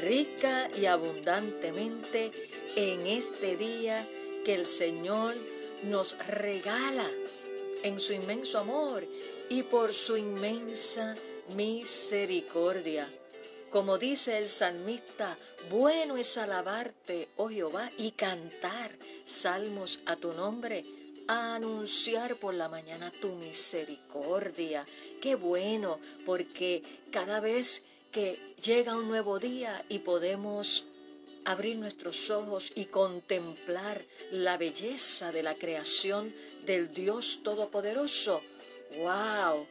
rica y abundantemente en este día que el Señor nos regala en su inmenso amor y por su inmensa misericordia. Como dice el salmista, bueno es alabarte, oh Jehová, y cantar salmos a tu nombre, a anunciar por la mañana tu misericordia. Qué bueno, porque cada vez que llega un nuevo día y podemos abrir nuestros ojos y contemplar la belleza de la creación del Dios Todopoderoso. ¡Wow!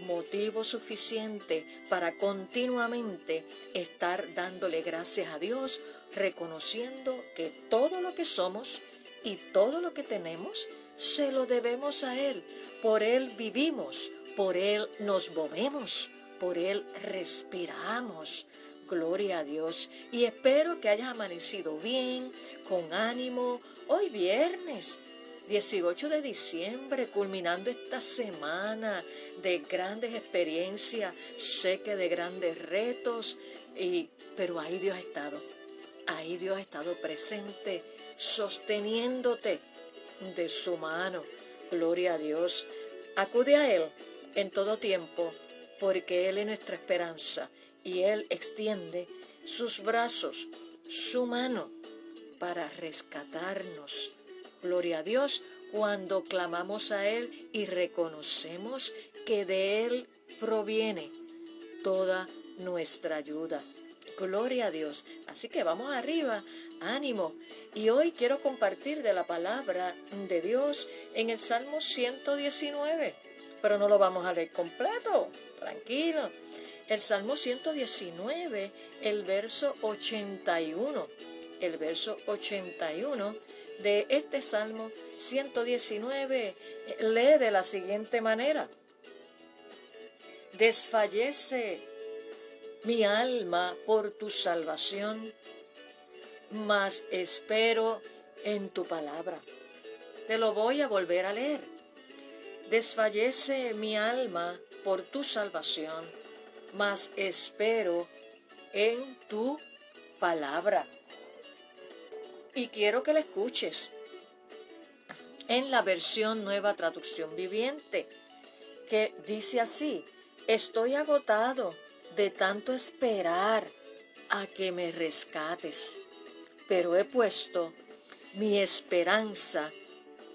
Motivo suficiente para continuamente estar dándole gracias a Dios, reconociendo que todo lo que somos y todo lo que tenemos se lo debemos a Él. Por Él vivimos, por Él nos movemos por Él respiramos. Gloria a Dios. Y espero que hayas amanecido bien, con ánimo. Hoy viernes. 18 de diciembre, culminando esta semana de grandes experiencias, sé que de grandes retos, y, pero ahí Dios ha estado, ahí Dios ha estado presente, sosteniéndote de su mano. Gloria a Dios. Acude a Él en todo tiempo porque Él es nuestra esperanza y Él extiende sus brazos, su mano, para rescatarnos. Gloria a Dios cuando clamamos a Él y reconocemos que de Él proviene toda nuestra ayuda. Gloria a Dios. Así que vamos arriba, ánimo. Y hoy quiero compartir de la palabra de Dios en el Salmo 119, pero no lo vamos a leer completo tranquilo. El Salmo 119, el verso 81, el verso 81 de este Salmo 119 lee de la siguiente manera. Desfallece mi alma por tu salvación, mas espero en tu palabra. Te lo voy a volver a leer. Desfallece mi alma por tu salvación, mas espero en tu palabra. Y quiero que la escuches en la versión nueva traducción viviente, que dice así, estoy agotado de tanto esperar a que me rescates, pero he puesto mi esperanza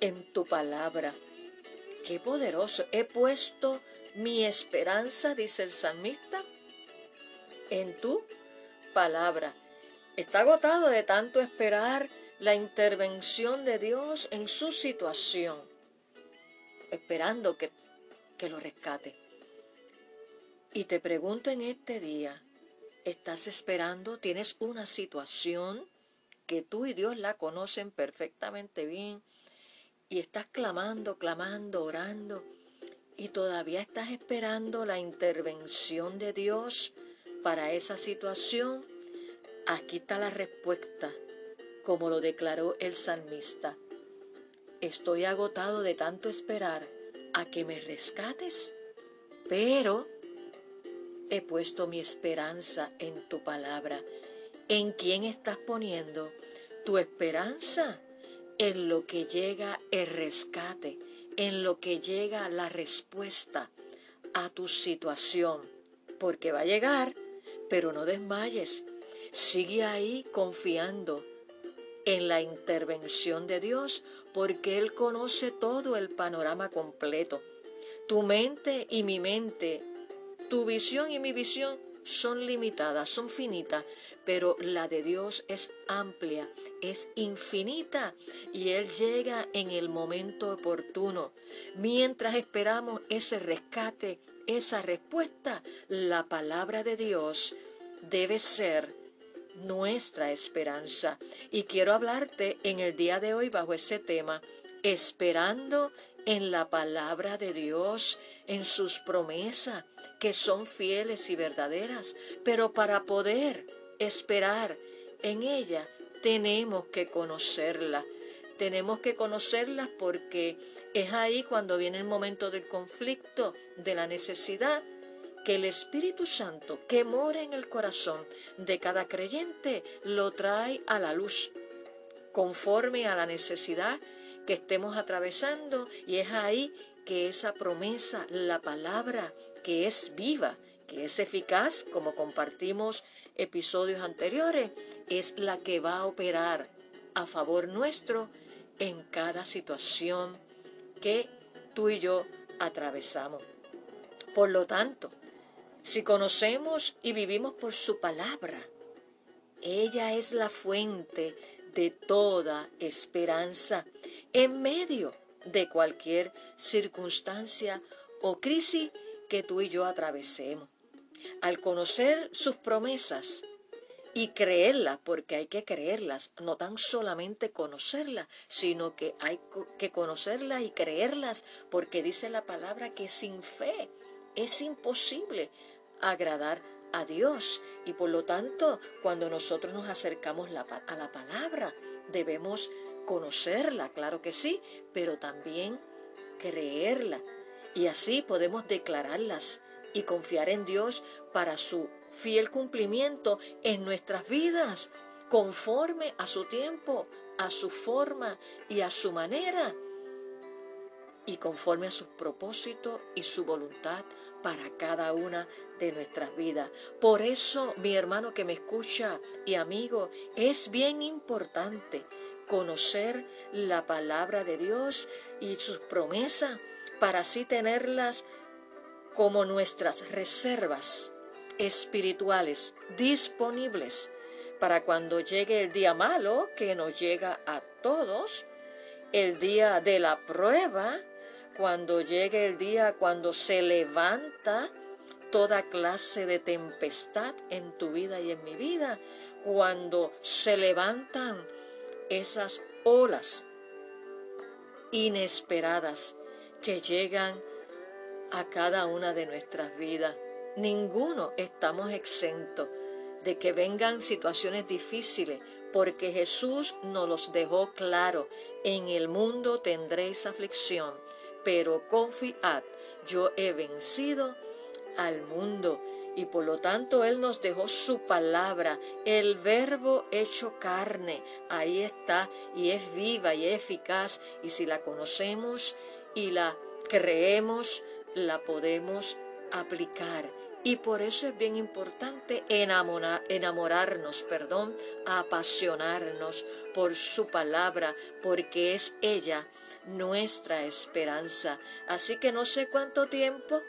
en tu palabra. Qué poderoso, he puesto mi esperanza, dice el salmista, en tu palabra. Está agotado de tanto esperar la intervención de Dios en su situación, esperando que, que lo rescate. Y te pregunto en este día, ¿estás esperando? ¿Tienes una situación que tú y Dios la conocen perfectamente bien? Y estás clamando, clamando, orando y todavía estás esperando la intervención de Dios para esa situación, aquí está la respuesta, como lo declaró el salmista. Estoy agotado de tanto esperar a que me rescates, pero he puesto mi esperanza en tu palabra. ¿En quién estás poniendo tu esperanza? En lo que llega el rescate en lo que llega la respuesta a tu situación, porque va a llegar, pero no desmayes. Sigue ahí confiando en la intervención de Dios, porque Él conoce todo el panorama completo. Tu mente y mi mente, tu visión y mi visión son limitadas, son finitas, pero la de Dios es amplia, es infinita y Él llega en el momento oportuno. Mientras esperamos ese rescate, esa respuesta, la palabra de Dios debe ser nuestra esperanza. Y quiero hablarte en el día de hoy bajo ese tema, esperando en la palabra de Dios, en sus promesas, que son fieles y verdaderas. Pero para poder esperar en ella, tenemos que conocerla. Tenemos que conocerla porque es ahí cuando viene el momento del conflicto, de la necesidad, que el Espíritu Santo que mora en el corazón de cada creyente lo trae a la luz, conforme a la necesidad que estemos atravesando y es ahí que esa promesa, la palabra que es viva, que es eficaz, como compartimos episodios anteriores, es la que va a operar a favor nuestro en cada situación que tú y yo atravesamos. Por lo tanto, si conocemos y vivimos por su palabra, ella es la fuente de toda esperanza en medio de cualquier circunstancia o crisis que tú y yo atravesemos. Al conocer sus promesas y creerlas, porque hay que creerlas, no tan solamente conocerlas, sino que hay que conocerlas y creerlas, porque dice la palabra que sin fe es imposible agradar a Dios. Y por lo tanto, cuando nosotros nos acercamos a la palabra, debemos conocerla, claro que sí, pero también creerla. Y así podemos declararlas y confiar en Dios para su fiel cumplimiento en nuestras vidas, conforme a su tiempo, a su forma y a su manera y conforme a sus propósitos y su voluntad para cada una de nuestras vidas. Por eso, mi hermano que me escucha y amigo, es bien importante conocer la palabra de Dios y sus promesas para así tenerlas como nuestras reservas espirituales disponibles para cuando llegue el día malo que nos llega a todos, el día de la prueba, cuando llegue el día cuando se levanta toda clase de tempestad en tu vida y en mi vida, cuando se levantan esas olas inesperadas que llegan a cada una de nuestras vidas. Ninguno estamos exentos de que vengan situaciones difíciles, porque Jesús nos los dejó claro. En el mundo tendréis aflicción, pero confiad, yo he vencido al mundo. Y por lo tanto Él nos dejó su palabra, el verbo hecho carne. Ahí está y es viva y eficaz. Y si la conocemos y la creemos, la podemos aplicar. Y por eso es bien importante enamorarnos, perdón, apasionarnos por su palabra, porque es ella nuestra esperanza. Así que no sé cuánto tiempo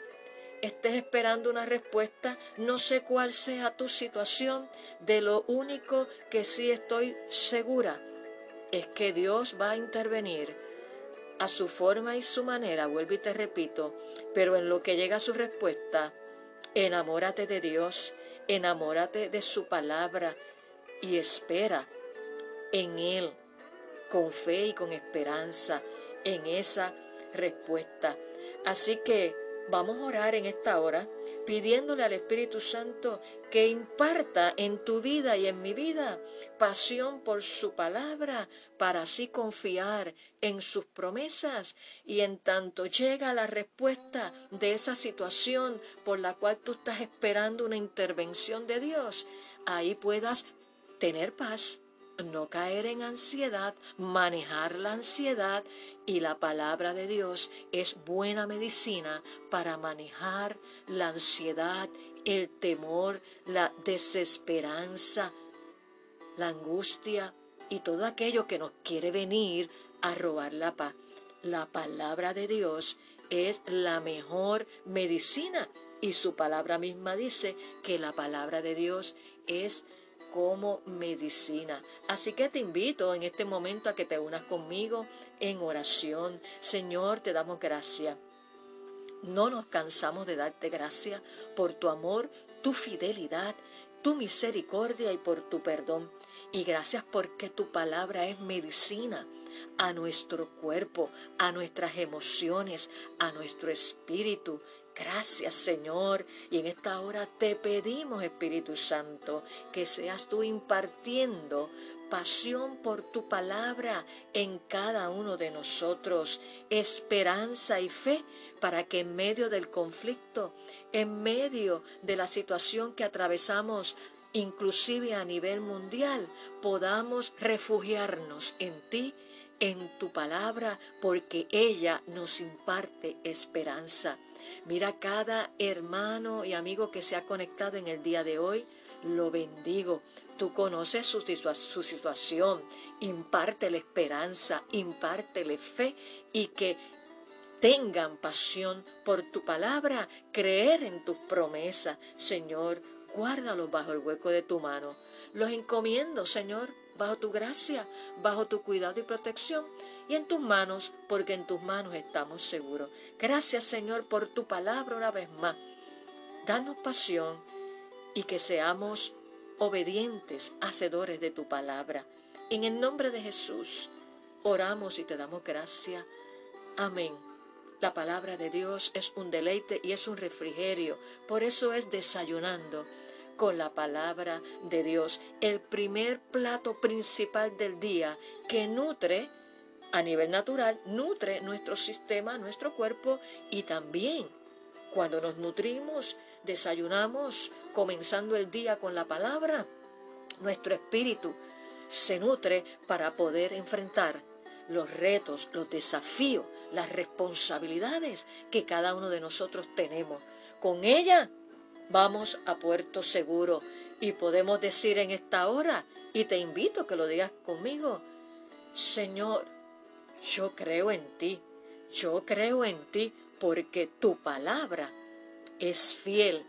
estés esperando una respuesta, no sé cuál sea tu situación, de lo único que sí estoy segura es que Dios va a intervenir a su forma y su manera, vuelvo y te repito, pero en lo que llega su respuesta, enamórate de Dios, enamórate de su palabra y espera en Él con fe y con esperanza en esa respuesta. Así que vamos a orar en esta hora pidiéndole al Espíritu Santo que imparta en tu vida y en mi vida pasión por su palabra para así confiar en sus promesas y en tanto llega la respuesta de esa situación por la cual tú estás esperando una intervención de Dios, ahí puedas tener paz no caer en ansiedad, manejar la ansiedad y la palabra de Dios es buena medicina para manejar la ansiedad, el temor, la desesperanza, la angustia y todo aquello que nos quiere venir a robar la paz. La palabra de Dios es la mejor medicina y su palabra misma dice que la palabra de Dios es como medicina. Así que te invito en este momento a que te unas conmigo en oración. Señor, te damos gracias. No nos cansamos de darte gracias por tu amor, tu fidelidad, tu misericordia y por tu perdón. Y gracias porque tu palabra es medicina a nuestro cuerpo, a nuestras emociones, a nuestro espíritu. Gracias Señor. Y en esta hora te pedimos, Espíritu Santo, que seas tú impartiendo pasión por tu palabra en cada uno de nosotros, esperanza y fe para que en medio del conflicto, en medio de la situación que atravesamos, inclusive a nivel mundial, podamos refugiarnos en ti, en tu palabra, porque ella nos imparte esperanza. Mira cada hermano y amigo que se ha conectado en el día de hoy, lo bendigo. Tú conoces su, su situación, impártele esperanza, impártele fe y que tengan pasión por tu palabra, creer en tus promesas. Señor, guárdalos bajo el hueco de tu mano. Los encomiendo, Señor, bajo tu gracia, bajo tu cuidado y protección y en tus manos, porque en tus manos estamos seguros. Gracias, Señor, por tu palabra una vez más. Danos pasión y que seamos obedientes, hacedores de tu palabra. En el nombre de Jesús, oramos y te damos gracias. Amén. La palabra de Dios es un deleite y es un refrigerio. Por eso es desayunando con la palabra de Dios, el primer plato principal del día que nutre a nivel natural, nutre nuestro sistema, nuestro cuerpo y también cuando nos nutrimos, desayunamos comenzando el día con la palabra, nuestro espíritu se nutre para poder enfrentar los retos, los desafíos, las responsabilidades que cada uno de nosotros tenemos. Con ella vamos a puerto seguro y podemos decir en esta hora, y te invito que lo digas conmigo, Señor, yo creo en ti, yo creo en ti porque tu palabra es fiel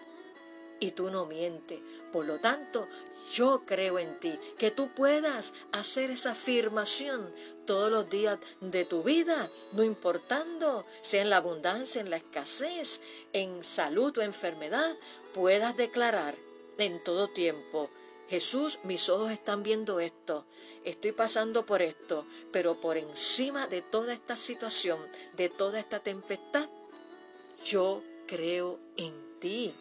y tú no mientes. Por lo tanto, yo creo en ti, que tú puedas hacer esa afirmación todos los días de tu vida, no importando sea en la abundancia, en la escasez, en salud o enfermedad, puedas declarar en todo tiempo, Jesús, mis ojos están viendo esto, estoy pasando por esto, pero por encima de toda esta situación, de toda esta tempestad, yo creo en ti.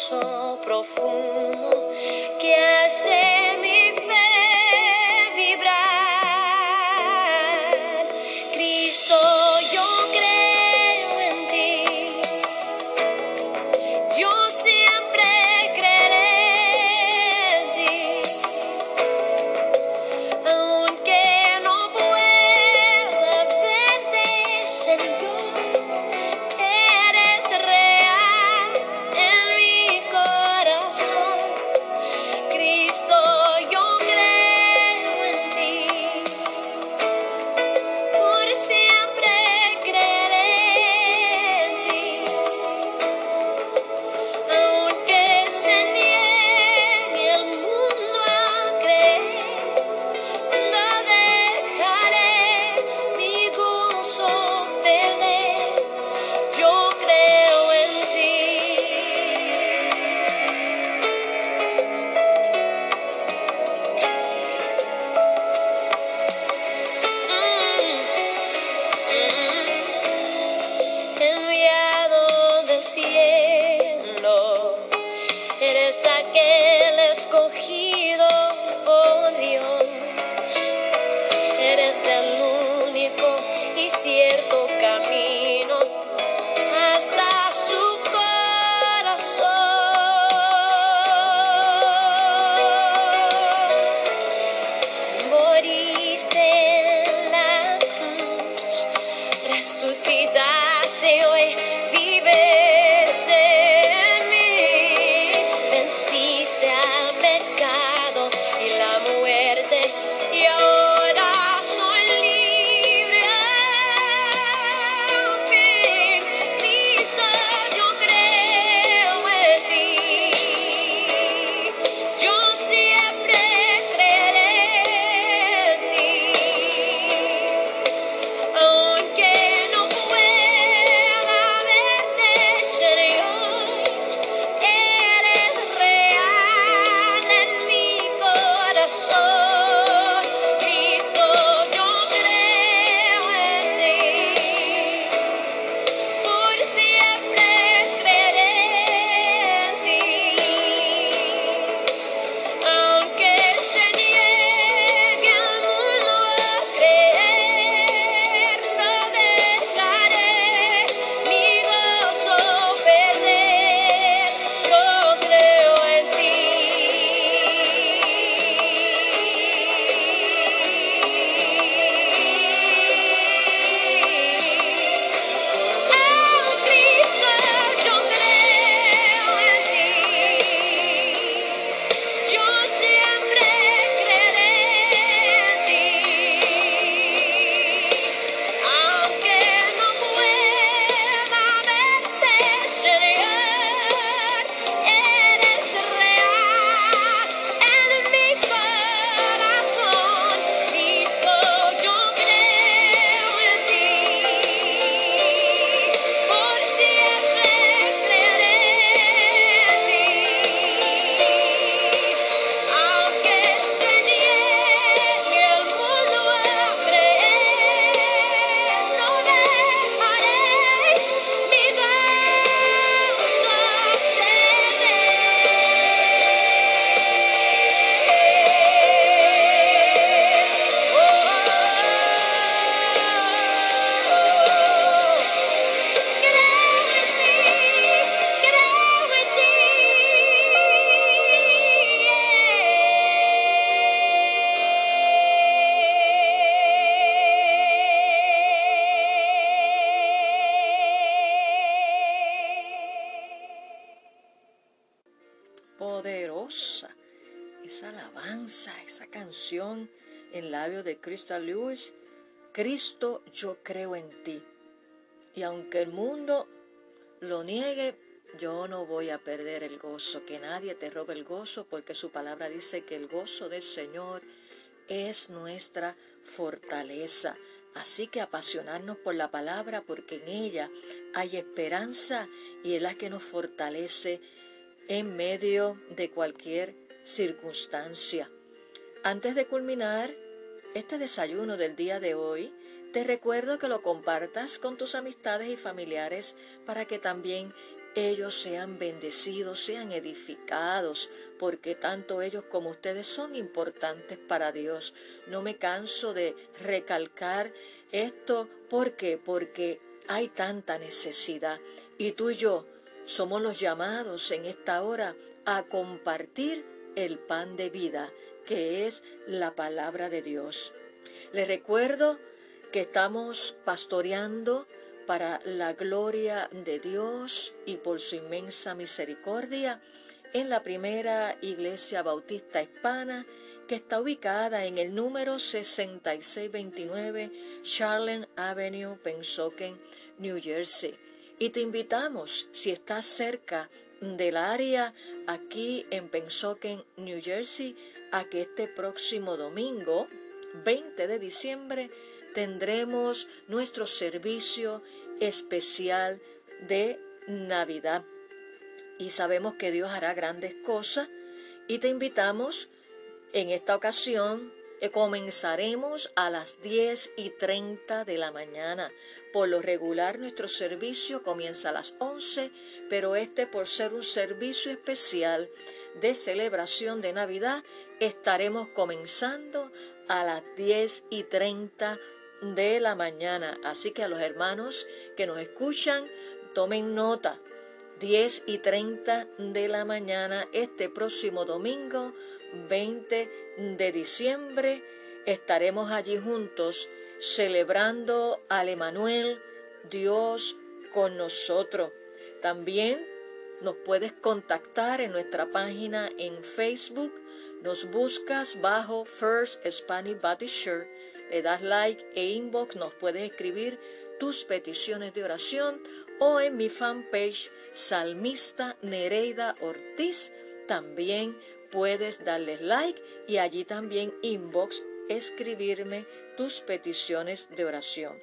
sono profundo. Esa alabanza, esa canción en labios de Crystal Lewis. Cristo, yo creo en ti. Y aunque el mundo lo niegue, yo no voy a perder el gozo. Que nadie te robe el gozo, porque su palabra dice que el gozo del Señor es nuestra fortaleza. Así que apasionarnos por la palabra, porque en ella hay esperanza y es la que nos fortalece en medio de cualquier circunstancia. Antes de culminar este desayuno del día de hoy, te recuerdo que lo compartas con tus amistades y familiares para que también ellos sean bendecidos, sean edificados, porque tanto ellos como ustedes son importantes para Dios. No me canso de recalcar esto. ¿Por qué? Porque hay tanta necesidad y tú y yo somos los llamados en esta hora a compartir el pan de vida, que es la palabra de Dios. Les recuerdo que estamos pastoreando para la gloria de Dios y por su inmensa misericordia en la primera iglesia bautista hispana que está ubicada en el número 6629 Charlotte Avenue, Pensoken, New Jersey. Y te invitamos, si estás cerca del área aquí en Pensoken, New Jersey, a que este próximo domingo, 20 de diciembre, tendremos nuestro servicio especial de Navidad. Y sabemos que Dios hará grandes cosas y te invitamos en esta ocasión. Eh, comenzaremos a las 10 y 30 de la mañana. Por lo regular nuestro servicio comienza a las 11, pero este por ser un servicio especial de celebración de Navidad, estaremos comenzando a las 10 y 30 de la mañana. Así que a los hermanos que nos escuchan, tomen nota. 10 y 30 de la mañana este próximo domingo 20 de diciembre estaremos allí juntos celebrando al Emanuel, Dios con nosotros. También nos puedes contactar en nuestra página en Facebook. Nos buscas bajo First Spanish Baptist Church. Le das like e inbox. Nos puedes escribir tus peticiones de oración o en mi fanpage Salmista Nereida Ortiz. También puedes darle like y allí también inbox escribirme tus peticiones de oración.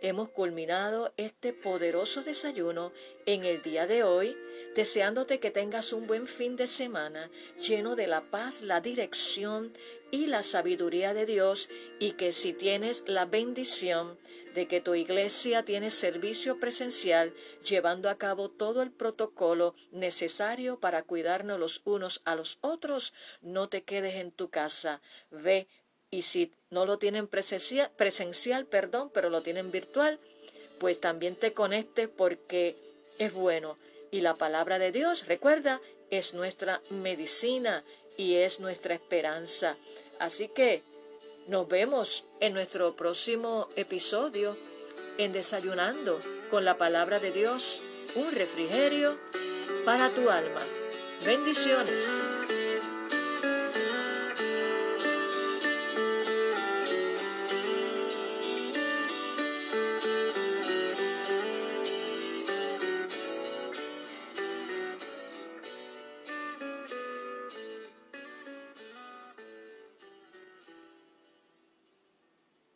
Hemos culminado este poderoso desayuno en el día de hoy, deseándote que tengas un buen fin de semana lleno de la paz, la dirección y la sabiduría de Dios y que si tienes la bendición de que tu iglesia tiene servicio presencial llevando a cabo todo el protocolo necesario para cuidarnos los unos a los otros, no te quedes en tu casa, ve y si no lo tienen presencial, presencial, perdón, pero lo tienen virtual, pues también te conectes porque es bueno. Y la palabra de Dios, recuerda, es nuestra medicina y es nuestra esperanza. Así que nos vemos en nuestro próximo episodio en Desayunando con la palabra de Dios, un refrigerio para tu alma. Bendiciones.